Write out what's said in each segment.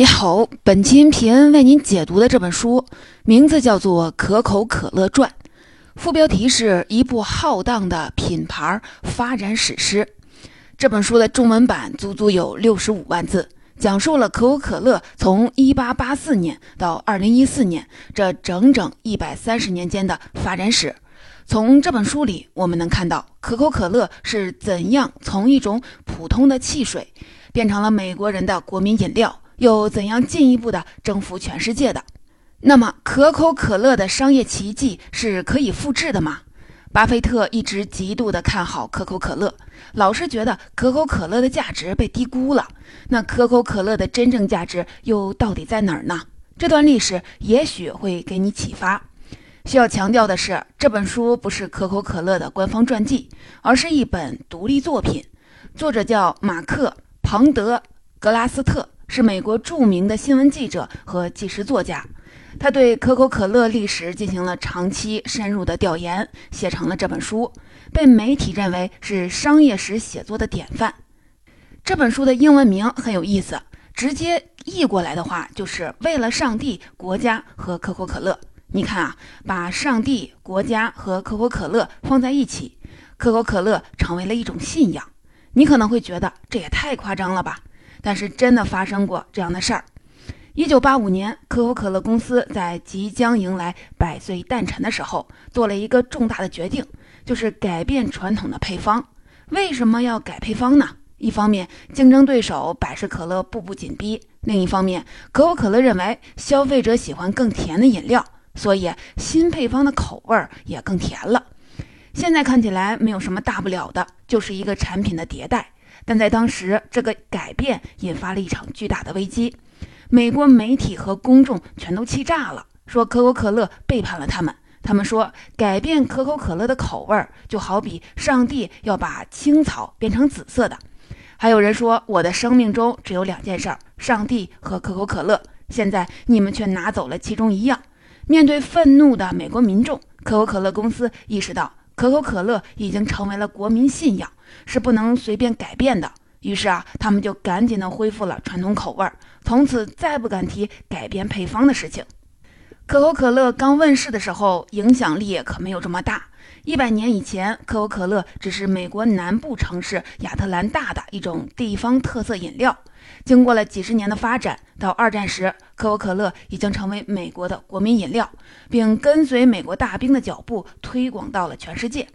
你好，本期音频为您解读的这本书名字叫做《可口可乐传》，副标题是一部浩荡的品牌发展史诗。这本书的中文版足足有六十五万字，讲述了可口可乐从一八八四年到二零一四年这整整一百三十年间的发展史。从这本书里，我们能看到可口可乐是怎样从一种普通的汽水变成了美国人的国民饮料。又怎样进一步的征服全世界的？那么，可口可乐的商业奇迹是可以复制的吗？巴菲特一直极度的看好可口可乐，老是觉得可口可乐的价值被低估了。那可口可乐的真正价值又到底在哪儿呢？这段历史也许会给你启发。需要强调的是，这本书不是可口可乐的官方传记，而是一本独立作品。作者叫马克·庞德·格拉斯特。是美国著名的新闻记者和纪实作家，他对可口可乐历史进行了长期深入的调研，写成了这本书，被媒体认为是商业史写作的典范。这本书的英文名很有意思，直接译过来的话就是为了上帝、国家和可口可乐。你看啊，把上帝、国家和可口可乐放在一起，可口可乐成为了一种信仰。你可能会觉得这也太夸张了吧？但是真的发生过这样的事儿。一九八五年，可口可乐公司在即将迎来百岁诞辰的时候，做了一个重大的决定，就是改变传统的配方。为什么要改配方呢？一方面，竞争对手百事可乐步步紧逼；另一方面，可口可乐认为消费者喜欢更甜的饮料，所以新配方的口味也更甜了。现在看起来没有什么大不了的，就是一个产品的迭代。但在当时，这个改变引发了一场巨大的危机。美国媒体和公众全都气炸了，说可口可乐背叛了他们。他们说，改变可口可乐的口味，就好比上帝要把青草变成紫色的。还有人说，我的生命中只有两件事儿：上帝和可口可乐。现在你们却拿走了其中一样。面对愤怒的美国民众，可口可乐公司意识到，可口可乐已经成为了国民信仰。是不能随便改变的。于是啊，他们就赶紧的恢复了传统口味儿，从此再不敢提改变配方的事情。可口可乐刚问世的时候，影响力可没有这么大。一百年以前，可口可乐只是美国南部城市亚特兰大的一种地方特色饮料。经过了几十年的发展，到二战时，可口可乐已经成为美国的国民饮料，并跟随美国大兵的脚步推广到了全世界。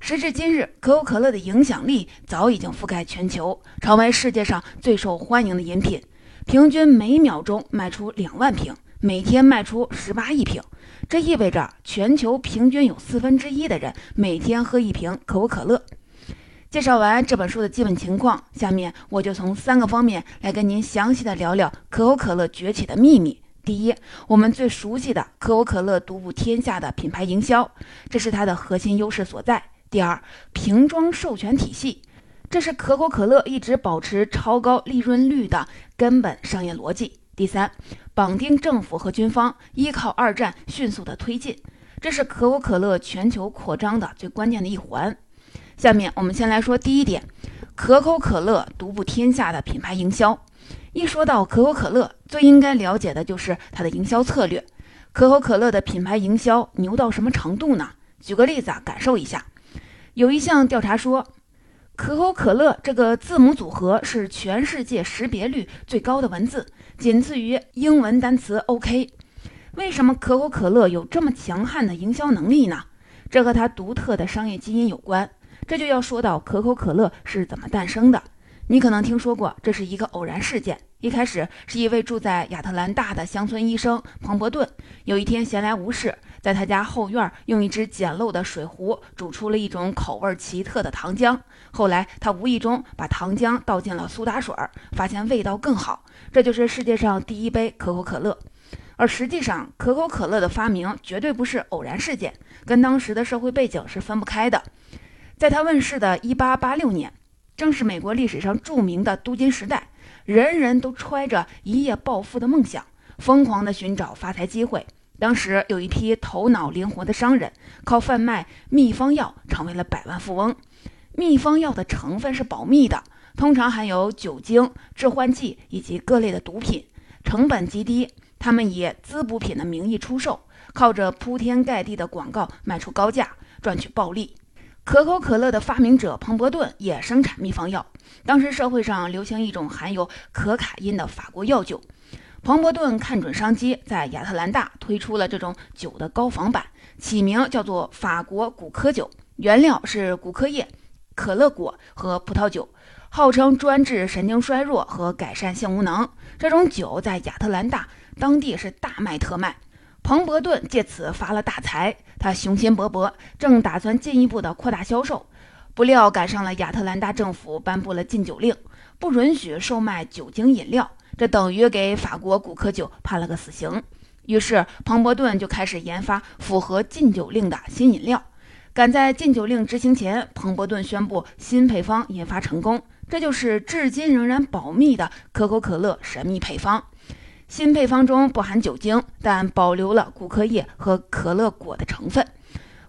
时至今日，可口可乐的影响力早已经覆盖全球，成为世界上最受欢迎的饮品。平均每秒钟卖出两万瓶，每天卖出十八亿瓶。这意味着全球平均有四分之一的人每天喝一瓶可口可乐。介绍完这本书的基本情况，下面我就从三个方面来跟您详细的聊聊可口可乐崛起的秘密。第一，我们最熟悉的可口可乐独步天下的品牌营销，这是它的核心优势所在。第二，瓶装授权体系，这是可口可乐一直保持超高利润率的根本商业逻辑。第三，绑定政府和军方，依靠二战迅速的推进，这是可口可乐全球扩张的最关键的一环。下面我们先来说第一点，可口可乐独步天下的品牌营销。一说到可口可乐，最应该了解的就是它的营销策略。可口可乐的品牌营销牛到什么程度呢？举个例子啊，感受一下。有一项调查说，可口可乐这个字母组合是全世界识别率最高的文字，仅次于英文单词 OK。为什么可口可乐有这么强悍的营销能力呢？这和它独特的商业基因有关。这就要说到可口可乐是怎么诞生的。你可能听说过，这是一个偶然事件。一开始是一位住在亚特兰大的乡村医生彭伯顿，有一天闲来无事。在他家后院用一只简陋的水壶煮出了一种口味奇特的糖浆。后来他无意中把糖浆倒进了苏打水，发现味道更好。这就是世界上第一杯可口可乐。而实际上，可口可乐的发明绝对不是偶然事件，跟当时的社会背景是分不开的。在他问世的1886年，正是美国历史上著名的镀金时代，人人都揣着一夜暴富的梦想，疯狂地寻找发财机会。当时有一批头脑灵活的商人，靠贩卖秘方药成为了百万富翁。秘方药的成分是保密的，通常含有酒精、致幻剂以及各类的毒品。成本极低，他们以滋补品的名义出售，靠着铺天盖地的广告卖出高价，赚取暴利。可口可乐的发明者彭伯顿也生产秘方药。当时社会上流行一种含有可卡因的法国药酒，彭伯顿看准商机，在亚特兰大推出了这种酒的高仿版，起名叫做法国古柯酒，原料是古柯叶、可乐果和葡萄酒。号称专治神经衰弱和改善性无能，这种酒在亚特兰大当地是大卖特卖。彭伯顿借此发了大财，他雄心勃勃，正打算进一步的扩大销售。不料赶上了亚特兰大政府颁布了禁酒令，不允许售卖酒精饮料，这等于给法国古柯酒判了个死刑。于是彭伯顿就开始研发符合禁酒令的新饮料。赶在禁酒令执行前，彭伯顿宣布新配方研发成功。这就是至今仍然保密的可口可乐神秘配方。新配方中不含酒精，但保留了古柯叶和可乐果的成分。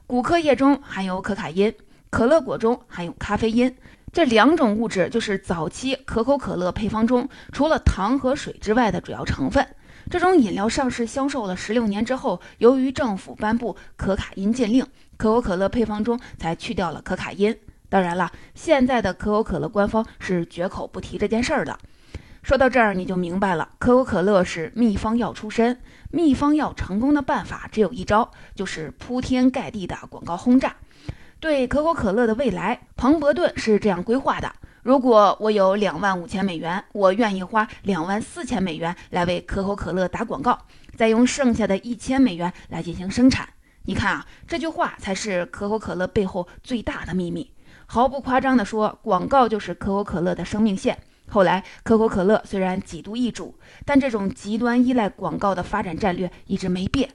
古柯叶中含有可卡因，可乐果中含有咖啡因。这两种物质就是早期可口可乐配方中除了糖和水之外的主要成分。这种饮料上市销售了十六年之后，由于政府颁布可卡因禁令，可口可乐配方中才去掉了可卡因。当然了，现在的可口可乐官方是绝口不提这件事儿的。说到这儿，你就明白了，可口可乐是秘方药出身，秘方药成功的办法只有一招，就是铺天盖地的广告轰炸。对可口可乐的未来，彭伯顿是这样规划的：如果我有两万五千美元，我愿意花两万四千美元来为可口可乐打广告，再用剩下的一千美元来进行生产。你看啊，这句话才是可口可乐背后最大的秘密。毫不夸张地说，广告就是可口可乐的生命线。后来，可口可乐虽然几度易主，但这种极端依赖广告的发展战略一直没变。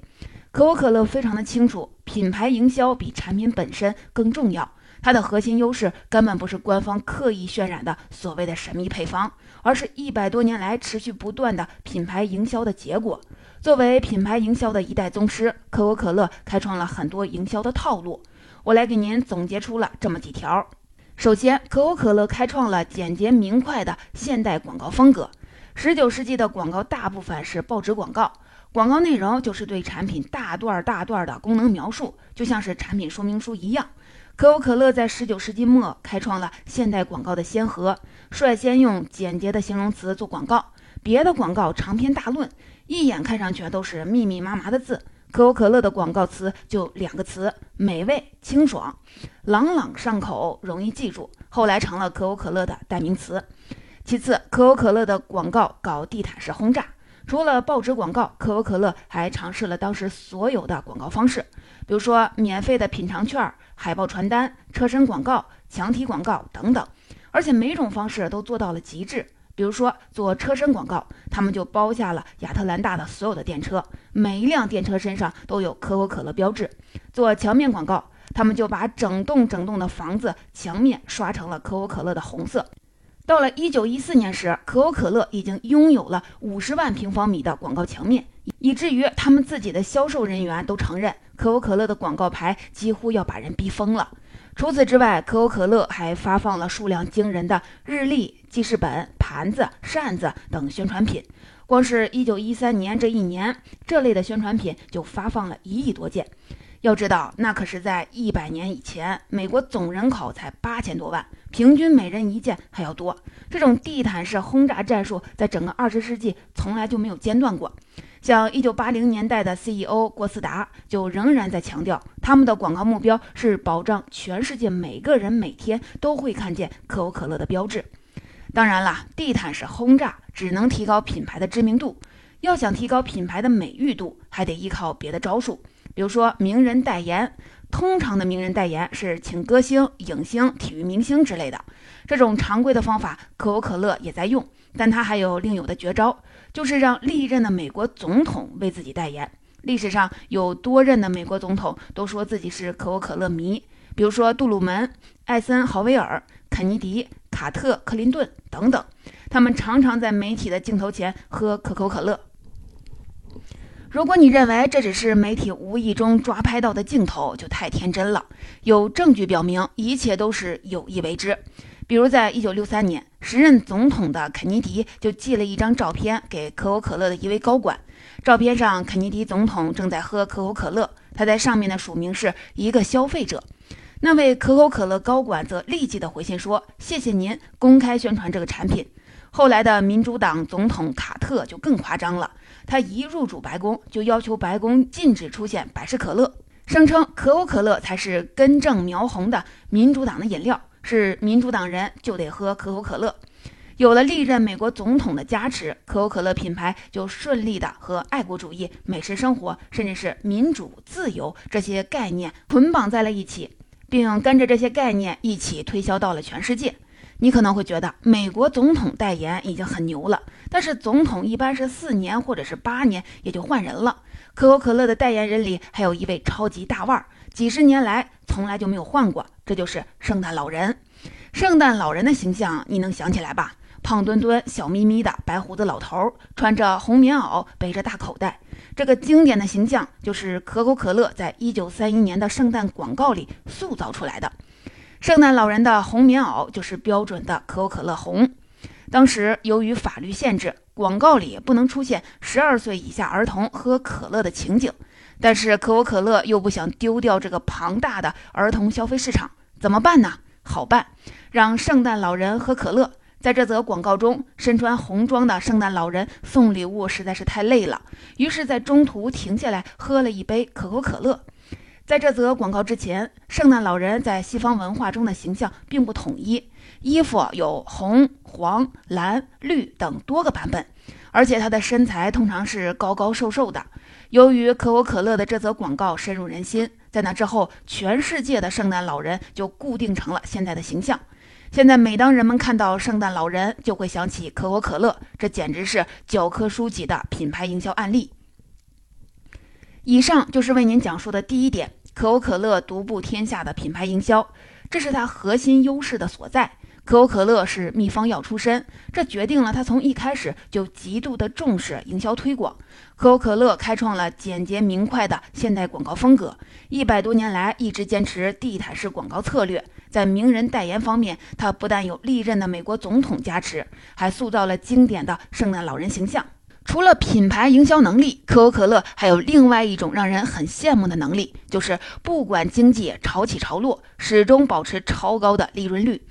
可口可乐非常的清楚，品牌营销比产品本身更重要。它的核心优势根本不是官方刻意渲染的所谓的神秘配方，而是一百多年来持续不断的品牌营销的结果。作为品牌营销的一代宗师，可口可乐开创了很多营销的套路。我来给您总结出了这么几条。首先，可口可乐开创了简洁明快的现代广告风格。十九世纪的广告大部分是报纸广告，广告内容就是对产品大段大段的功能描述，就像是产品说明书一样。可口可乐在十九世纪末开创了现代广告的先河，率先用简洁的形容词做广告。别的广告长篇大论，一眼看上去都是密密麻麻的字。可口可乐的广告词就两个词：美味、清爽，朗朗上口，容易记住。后来成了可口可乐的代名词。其次，可口可乐的广告搞地毯式轰炸，除了报纸广告，可口可乐还尝试了当时所有的广告方式，比如说免费的品尝券、海报传单、车身广告、墙体广告等等，而且每种方式都做到了极致。比如说做车身广告，他们就包下了亚特兰大的所有的电车，每一辆电车身上都有可口可乐标志。做墙面广告，他们就把整栋整栋的房子墙面刷成了可口可乐的红色。到了一九一四年时，可口可乐已经拥有了五十万平方米的广告墙面，以至于他们自己的销售人员都承认，可口可乐的广告牌几乎要把人逼疯了。除此之外，可口可乐还发放了数量惊人的日历、记事本、盘子、扇子等宣传品。光是一九一三年这一年，这类的宣传品就发放了一亿多件。要知道，那可是在一百年以前，美国总人口才八千多万，平均每人一件还要多。这种地毯式轰炸战术，在整个二十世纪从来就没有间断过。像一九八零年代的 CEO 郭思达就仍然在强调，他们的广告目标是保障全世界每个人每天都会看见可口可乐的标志。当然了，地毯式轰炸只能提高品牌的知名度，要想提高品牌的美誉度，还得依靠别的招数，比如说名人代言。通常的名人代言是请歌星、影星、体育明星之类的，这种常规的方法，可口可乐也在用，但它还有另有的绝招。就是让历任的美国总统为自己代言。历史上有多任的美国总统都说自己是可口可乐迷，比如说杜鲁门、艾森豪威尔、肯尼迪、卡特、克林顿等等。他们常常在媒体的镜头前喝可口可乐。如果你认为这只是媒体无意中抓拍到的镜头，就太天真了。有证据表明，一切都是有意为之。比如，在一九六三年，时任总统的肯尼迪就寄了一张照片给可口可乐的一位高管。照片上，肯尼迪总统正在喝可口可乐，他在上面的署名是一个消费者。那位可口可乐高管则立即的回信说：“谢谢您公开宣传这个产品。”后来的民主党总统卡特就更夸张了，他一入主白宫就要求白宫禁止出现百事可乐，声称可口可乐才是根正苗红的民主党的饮料。是民主党人就得喝可口可乐，有了历任美国总统的加持，可口可乐品牌就顺利的和爱国主义、美食生活，甚至是民主、自由这些概念捆绑在了一起，并跟着这些概念一起推销到了全世界。你可能会觉得美国总统代言已经很牛了，但是总统一般是四年或者是八年也就换人了。可口可乐的代言人里还有一位超级大腕，几十年来从来就没有换过。这就是圣诞老人，圣诞老人的形象你能想起来吧？胖墩墩、小眯眯的白胡子老头，穿着红棉袄，背着大口袋。这个经典的形象就是可口可乐在一九三一年的圣诞广告里塑造出来的。圣诞老人的红棉袄就是标准的可口可乐红。当时由于法律限制，广告里不能出现十二岁以下儿童喝可乐的情景，但是可口可乐又不想丢掉这个庞大的儿童消费市场。怎么办呢？好办，让圣诞老人喝可乐。在这则广告中，身穿红装的圣诞老人送礼物实在是太累了，于是，在中途停下来喝了一杯可口可乐。在这则广告之前，圣诞老人在西方文化中的形象并不统一，衣服有红、黄、蓝、绿等多个版本，而且他的身材通常是高高瘦瘦的。由于可口可乐的这则广告深入人心。在那之后，全世界的圣诞老人就固定成了现在的形象。现在，每当人们看到圣诞老人，就会想起可口可乐，这简直是教科书级的品牌营销案例。以上就是为您讲述的第一点：可口可乐独步天下的品牌营销，这是它核心优势的所在。可口可乐是秘方药出身，这决定了他从一开始就极度的重视营销推广。可口可乐开创了简洁明快的现代广告风格，一百多年来一直坚持地毯式广告策略。在名人代言方面，它不但有历任的美国总统加持，还塑造了经典的圣诞老人形象。除了品牌营销能力，可口可乐还有另外一种让人很羡慕的能力，就是不管经济潮起潮落，始终保持超高的利润率。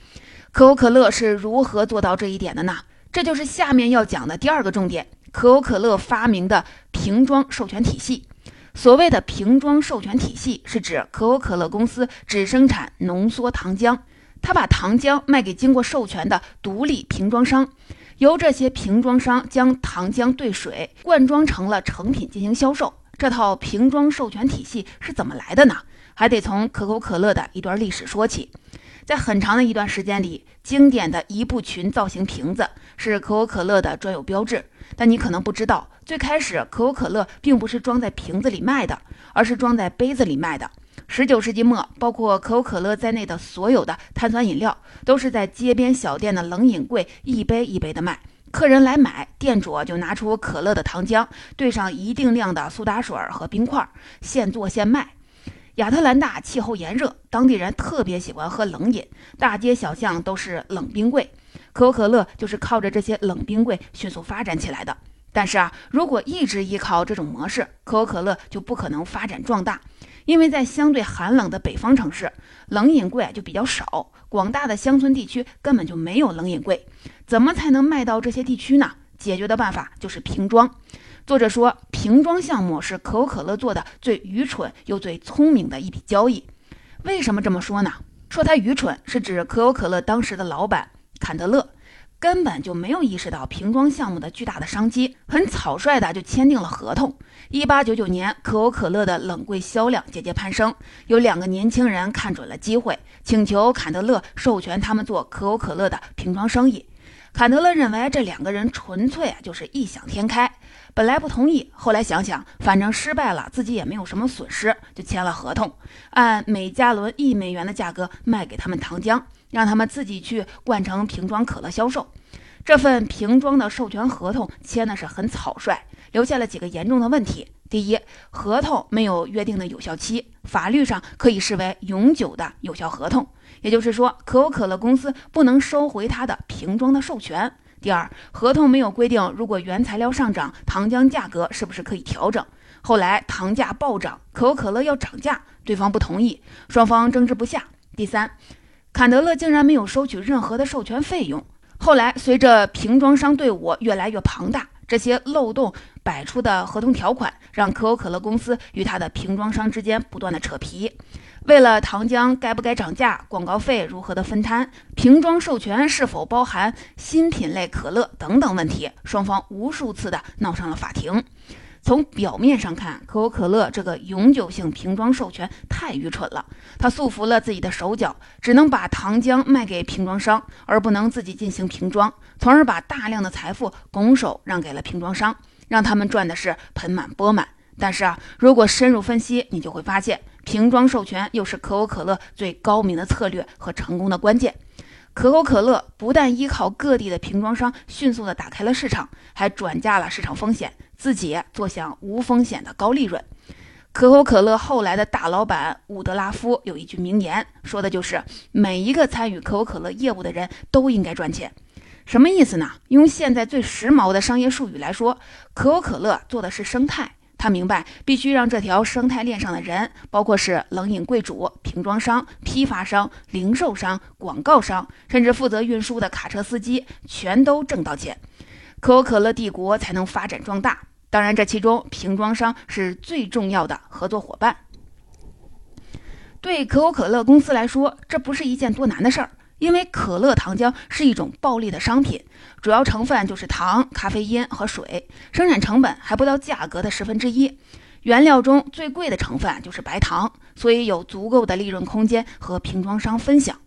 可口可乐是如何做到这一点的呢？这就是下面要讲的第二个重点：可口可乐发明的瓶装授权体系。所谓的瓶装授权体系，是指可口可乐公司只生产浓缩糖浆，它把糖浆卖给经过授权的独立瓶装商，由这些瓶装商将糖浆兑水灌装成了成品进行销售。这套瓶装授权体系是怎么来的呢？还得从可口可乐的一段历史说起。在很长的一段时间里，经典的一步裙造型瓶子是可口可乐的专有标志。但你可能不知道，最开始可口可乐并不是装在瓶子里卖的，而是装在杯子里卖的。十九世纪末，包括可口可乐在内的所有的碳酸饮料都是在街边小店的冷饮柜一杯一杯的卖。客人来买，店主就拿出可乐的糖浆，兑上一定量的苏打水和冰块，现做现卖。亚特兰大气候炎热，当地人特别喜欢喝冷饮，大街小巷都是冷冰柜。可口可乐就是靠着这些冷冰柜迅速发展起来的。但是啊，如果一直依靠这种模式，可口可乐就不可能发展壮大，因为在相对寒冷的北方城市，冷饮柜就比较少，广大的乡村地区根本就没有冷饮柜。怎么才能卖到这些地区呢？解决的办法就是瓶装。作者说，瓶装项目是可口可乐做的最愚蠢又最聪明的一笔交易。为什么这么说呢？说它愚蠢，是指可口可乐当时的老板坎德勒根本就没有意识到瓶装项目的巨大的商机，很草率的就签订了合同。一八九九年，可口可乐的冷柜销量节节攀升，有两个年轻人看准了机会，请求坎德勒授权他们做可口可乐的瓶装生意。坎德勒认为这两个人纯粹啊就是异想天开。本来不同意，后来想想，反正失败了，自己也没有什么损失，就签了合同，按每加仑一美元的价格卖给他们糖浆，让他们自己去灌成瓶装可乐销售。这份瓶装的授权合同签的是很草率，留下了几个严重的问题。第一，合同没有约定的有效期，法律上可以视为永久的有效合同，也就是说，可口可乐公司不能收回它的瓶装的授权。第二，合同没有规定，如果原材料上涨，糖浆价格是不是可以调整？后来糖价暴涨，可口可乐要涨价，对方不同意，双方争执不下。第三，坎德勒竟然没有收取任何的授权费用。后来，随着瓶装商队伍越来越庞大，这些漏洞百出的合同条款，让可口可乐公司与它的瓶装商之间不断的扯皮。为了糖浆该不该涨价、广告费如何的分摊、瓶装授权是否包含新品类可乐等等问题，双方无数次的闹上了法庭。从表面上看，可口可乐这个永久性瓶装授权太愚蠢了。它束缚了自己的手脚，只能把糖浆卖给瓶装商，而不能自己进行瓶装，从而把大量的财富拱手让给了瓶装商，让他们赚的是盆满钵满。但是啊，如果深入分析，你就会发现，瓶装授权又是可口可乐最高明的策略和成功的关键。可口可乐不但依靠各地的瓶装商迅速地打开了市场，还转嫁了市场风险，自己坐享无风险的高利润。可口可乐后来的大老板伍德拉夫有一句名言，说的就是每一个参与可口可乐业务的人都应该赚钱。什么意思呢？用现在最时髦的商业术语来说，可口可乐做的是生态。他明白，必须让这条生态链上的人，包括是冷饮柜主、瓶装商、批发商、零售商、广告商，甚至负责运输的卡车司机，全都挣到钱，可口可乐帝国才能发展壮大。当然，这其中瓶装商是最重要的合作伙伴。对可口可乐公司来说，这不是一件多难的事儿。因为可乐糖浆是一种暴利的商品，主要成分就是糖、咖啡因和水，生产成本还不到价格的十分之一。原料中最贵的成分就是白糖，所以有足够的利润空间和瓶装商分享。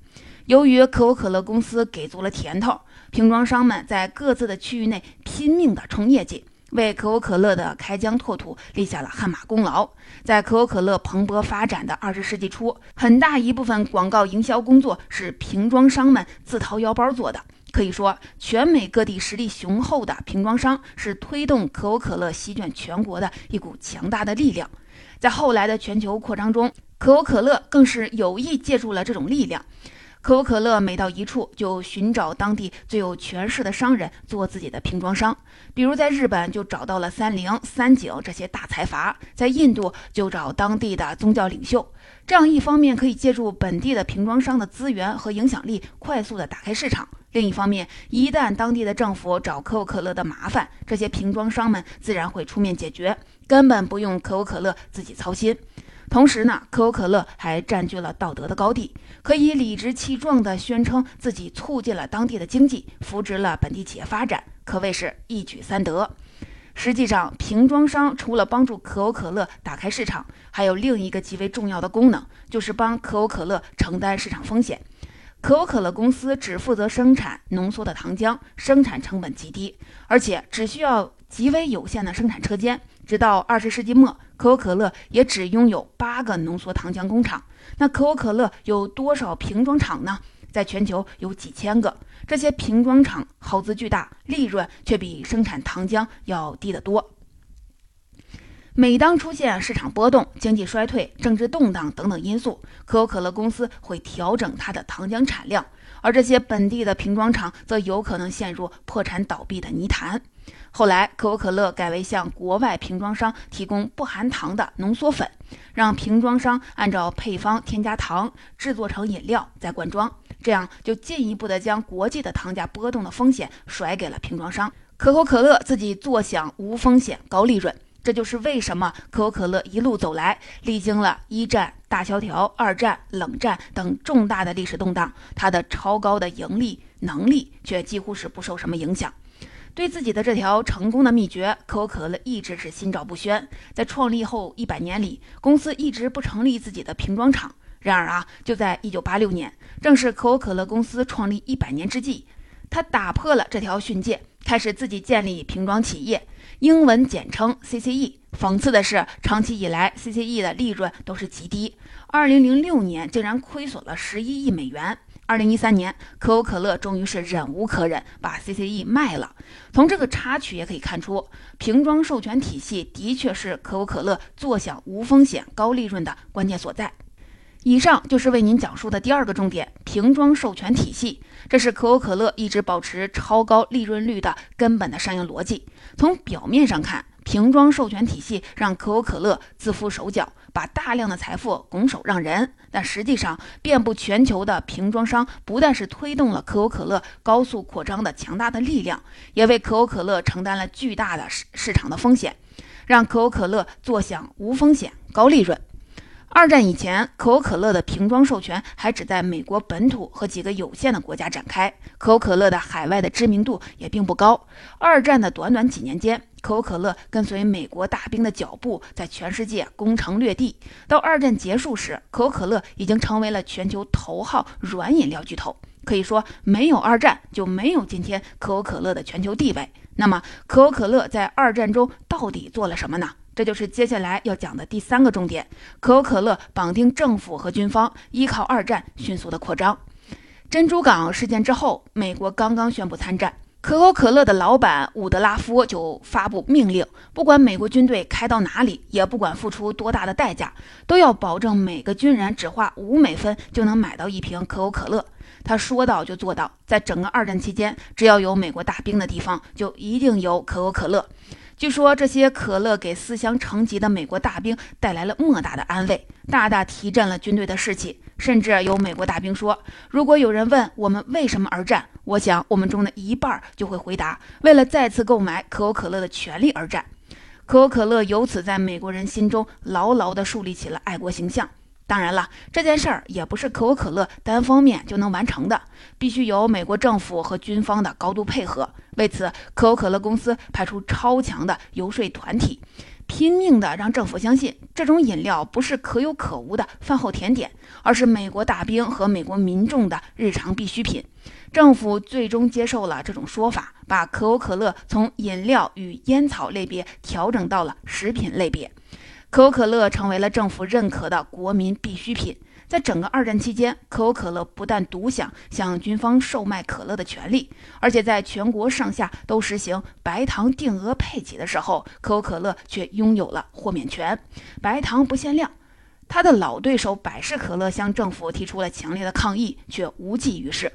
由于可口可乐公司给足了甜头，瓶装商们在各自的区域内拼命地冲业绩。为可口可乐的开疆拓土立下了汗马功劳。在可口可乐蓬勃发展的二十世纪初，很大一部分广告营销工作是瓶装商们自掏腰包做的。可以说，全美各地实力雄厚的瓶装商是推动可口可乐席卷全国的一股强大的力量。在后来的全球扩张中，可口可乐更是有意借助了这种力量。可口可乐每到一处，就寻找当地最有权势的商人做自己的瓶装商。比如在日本，就找到了三菱、三井这些大财阀；在印度，就找当地的宗教领袖。这样一方面可以借助本地的瓶装商的资源和影响力，快速的打开市场；另一方面，一旦当地的政府找可口可乐的麻烦，这些瓶装商们自然会出面解决，根本不用可口可乐自己操心。同时呢，可口可乐还占据了道德的高地，可以理直气壮地宣称自己促进了当地的经济，扶植了本地企业发展，可谓是一举三得。实际上，瓶装商除了帮助可口可乐打开市场，还有另一个极为重要的功能，就是帮可口可乐承担市场风险。可口可乐公司只负责生产浓缩的糖浆，生产成本极低，而且只需要极为有限的生产车间。直到二十世纪末，可口可乐也只拥有八个浓缩糖浆工厂。那可口可乐有多少瓶装厂呢？在全球有几千个。这些瓶装厂耗资巨大，利润却比生产糖浆要低得多。每当出现市场波动、经济衰退、政治动荡等等因素，可口可乐公司会调整它的糖浆产量，而这些本地的瓶装厂则有可能陷入破产倒闭的泥潭。后来，可口可乐改为向国外瓶装商提供不含糖的浓缩粉，让瓶装商按照配方添加糖，制作成饮料再灌装，这样就进一步的将国际的糖价波动的风险甩给了瓶装商。可口可乐自己坐享无风险高利润，这就是为什么可口可乐一路走来，历经了一战、大萧条、二战、冷战等重大的历史动荡，它的超高的盈利能力却几乎是不受什么影响。对自己的这条成功的秘诀，可口可乐一直是心照不宣。在创立后一百年里，公司一直不成立自己的瓶装厂。然而啊，就在一九八六年，正是可口可乐公司创立一百年之际，他打破了这条训诫，开始自己建立瓶装企业，英文简称 CCE。讽刺的是，长期以来 CCE 的利润都是极低，二零零六年竟然亏损了十一亿美元。二零一三年，可口可乐终于是忍无可忍，把 CCE 卖了。从这个插曲也可以看出，瓶装授权体系的确是可口可乐坐享无风险、高利润的关键所在。以上就是为您讲述的第二个重点：瓶装授权体系。这是可口可乐一直保持超高利润率的根本的商业逻辑。从表面上看，瓶装授权体系让可口可乐自负手脚。把大量的财富拱手让人，但实际上，遍布全球的瓶装商不但是推动了可口可乐高速扩张的强大的力量，也为可口可乐承担了巨大的市市场的风险，让可口可乐坐享无风险高利润。二战以前，可口可乐的瓶装授权还只在美国本土和几个有限的国家展开，可口可乐的海外的知名度也并不高。二战的短短几年间，可口可乐跟随美国大兵的脚步，在全世界攻城略地。到二战结束时，可口可乐已经成为了全球头号软饮料巨头。可以说，没有二战，就没有今天可口可乐的全球地位。那么，可口可乐在二战中到底做了什么呢？这就是接下来要讲的第三个重点：可口可乐绑定政府和军方，依靠二战迅速的扩张。珍珠港事件之后，美国刚刚宣布参战，可口可乐的老板伍德拉夫就发布命令，不管美国军队开到哪里，也不管付出多大的代价，都要保证每个军人只花五美分就能买到一瓶可口可乐。他说到就做到，在整个二战期间，只要有美国大兵的地方，就一定有可口可乐。据说这些可乐给思乡成疾的美国大兵带来了莫大的安慰，大大提振了军队的士气。甚至有美国大兵说：“如果有人问我们为什么而战，我想我们中的一半就会回答：为了再次购买可口可乐的权利而战。”可口可乐由此在美国人心中牢牢地树立起了爱国形象。当然了，这件事儿也不是可口可乐单方面就能完成的，必须由美国政府和军方的高度配合。为此，可口可乐公司派出超强的游说团体，拼命地让政府相信这种饮料不是可有可无的饭后甜点，而是美国大兵和美国民众的日常必需品。政府最终接受了这种说法，把可口可乐从饮料与烟草类别调整到了食品类别。可口可乐成为了政府认可的国民必需品。在整个二战期间，可口可乐不但独享向军方售卖可乐的权利，而且在全国上下都实行白糖定额配给的时候，可口可乐却拥有了豁免权，白糖不限量。他的老对手百事可乐向政府提出了强烈的抗议，却无济于事。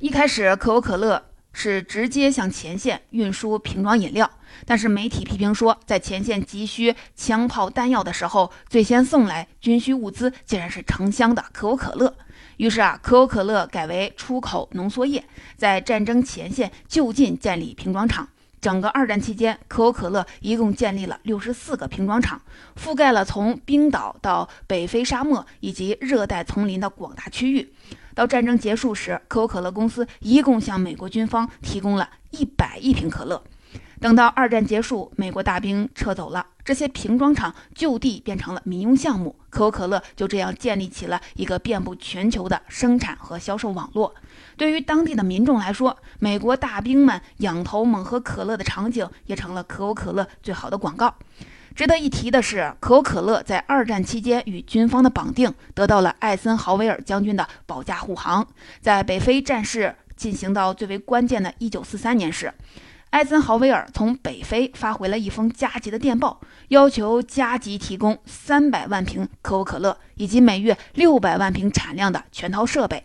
一开始，可口可乐。是直接向前线运输瓶装饮料，但是媒体批评说，在前线急需枪炮弹药的时候，最先送来军需物资竟然是成箱的可口可乐。于是啊，可口可乐改为出口浓缩液，在战争前线就近建立瓶装厂。整个二战期间，可口可乐一共建立了六十四个瓶装厂，覆盖了从冰岛到北非沙漠以及热带丛林的广大区域。到战争结束时，可口可乐公司一共向美国军方提供了一百亿瓶可乐。等到二战结束，美国大兵撤走了，这些瓶装厂就地变成了民用项目，可口可乐就这样建立起了一个遍布全球的生产和销售网络。对于当地的民众来说，美国大兵们仰头猛喝可乐的场景也成了可口可乐最好的广告。值得一提的是，可口可乐在二战期间与军方的绑定，得到了艾森豪威尔将军的保驾护航。在北非战事进行到最为关键的1943年时，艾森豪威尔从北非发回了一封加急的电报，要求加急提供300万瓶可口可乐以及每月600万瓶产量的全套设备，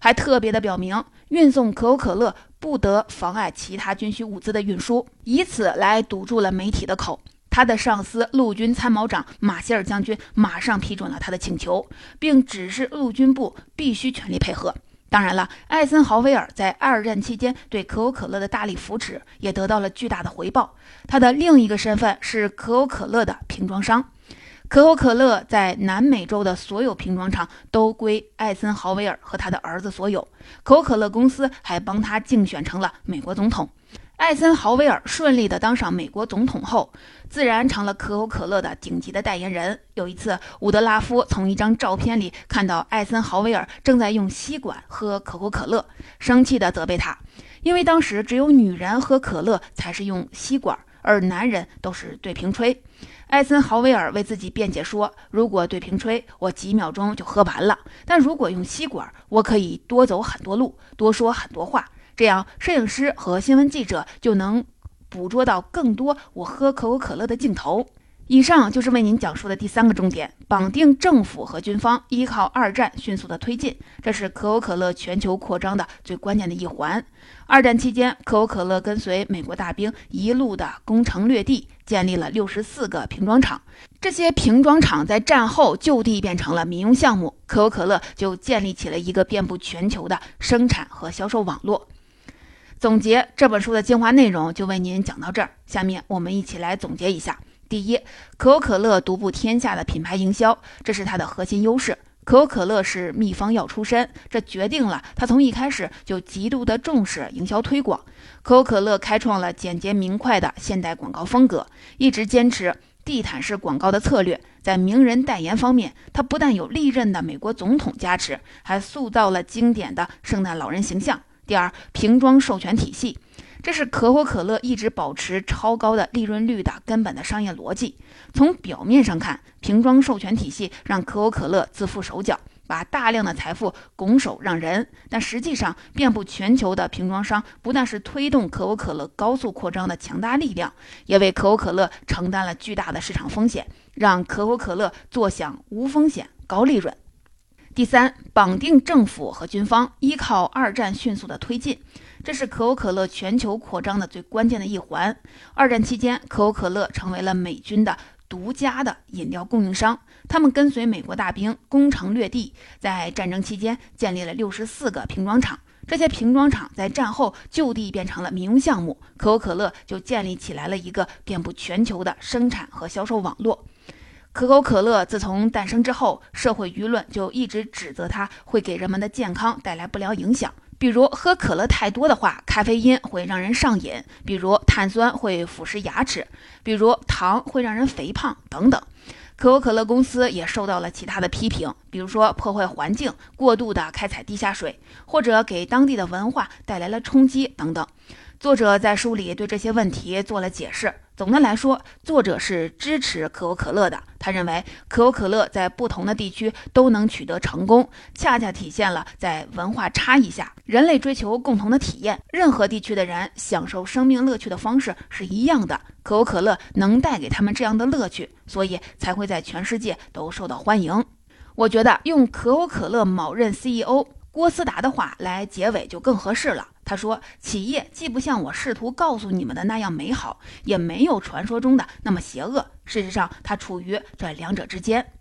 还特别的表明，运送可口可乐不得妨碍其他军需物资的运输，以此来堵住了媒体的口。他的上司陆军参谋长马歇尔将军马上批准了他的请求，并指示陆军部必须全力配合。当然了，艾森豪威尔在二战期间对可口可乐的大力扶持，也得到了巨大的回报。他的另一个身份是可口可乐的瓶装商，可口可乐在南美洲的所有瓶装厂都归艾森豪威尔和他的儿子所有。可口可乐公司还帮他竞选成了美国总统。艾森豪威尔顺利地当上美国总统后，自然成了可口可乐的顶级的代言人。有一次，伍德拉夫从一张照片里看到艾森豪威尔正在用吸管喝可口可乐，生气地责备他，因为当时只有女人喝可乐才是用吸管，而男人都是对瓶吹。艾森豪威尔为自己辩解说：“如果对瓶吹，我几秒钟就喝完了；但如果用吸管，我可以多走很多路，多说很多话。这样，摄影师和新闻记者就能捕捉到更多我喝可口可乐的镜头。”以上就是为您讲述的第三个重点：绑定政府和军方，依靠二战迅速的推进，这是可口可乐全球扩张的最关键的一环。二战期间，可口可乐跟随美国大兵一路的攻城略地，建立了六十四个瓶装厂。这些瓶装厂在战后就地变成了民用项目，可口可乐就建立起了一个遍布全球的生产和销售网络。总结这本书的精华内容，就为您讲到这儿。下面我们一起来总结一下。第一，可口可乐独步天下的品牌营销，这是它的核心优势。可口可乐是秘方药出身，这决定了它从一开始就极度的重视营销推广。可口可乐开创了简洁明快的现代广告风格，一直坚持地毯式广告的策略。在名人代言方面，它不但有历任的美国总统加持，还塑造了经典的圣诞老人形象。第二，瓶装授权体系。这是可口可乐一直保持超高的利润率的根本的商业逻辑。从表面上看，瓶装授权体系让可口可乐自负手脚，把大量的财富拱手让人。但实际上，遍布全球的瓶装商不但是推动可口可乐高速扩张的强大力量，也为可口可乐承担了巨大的市场风险，让可口可乐坐享无风险高利润。第三，绑定政府和军方，依靠二战迅速的推进。这是可口可乐全球扩张的最关键的一环。二战期间，可口可乐成为了美军的独家的饮料供应商。他们跟随美国大兵攻城略地，在战争期间建立了六十四个瓶装厂。这些瓶装厂在战后就地变成了民用项目，可口可乐就建立起来了一个遍布全球的生产和销售网络。可口可乐自从诞生之后，社会舆论就一直指责它会给人们的健康带来不良影响。比如喝可乐太多的话，咖啡因会让人上瘾；比如碳酸会腐蚀牙齿；比如糖会让人肥胖等等。可口可乐公司也受到了其他的批评，比如说破坏环境、过度的开采地下水，或者给当地的文化带来了冲击等等。作者在书里对这些问题做了解释。总的来说，作者是支持可口可乐的。他认为，可口可乐在不同的地区都能取得成功，恰恰体现了在文化差异下，人类追求共同的体验。任何地区的人享受生命乐趣的方式是一样的，可口可乐能带给他们这样的乐趣，所以才会在全世界都受到欢迎。我觉得用可口可乐某任 CEO 郭思达的话来结尾就更合适了。他说：“企业既不像我试图告诉你们的那样美好，也没有传说中的那么邪恶。事实上，它处于这两者之间。”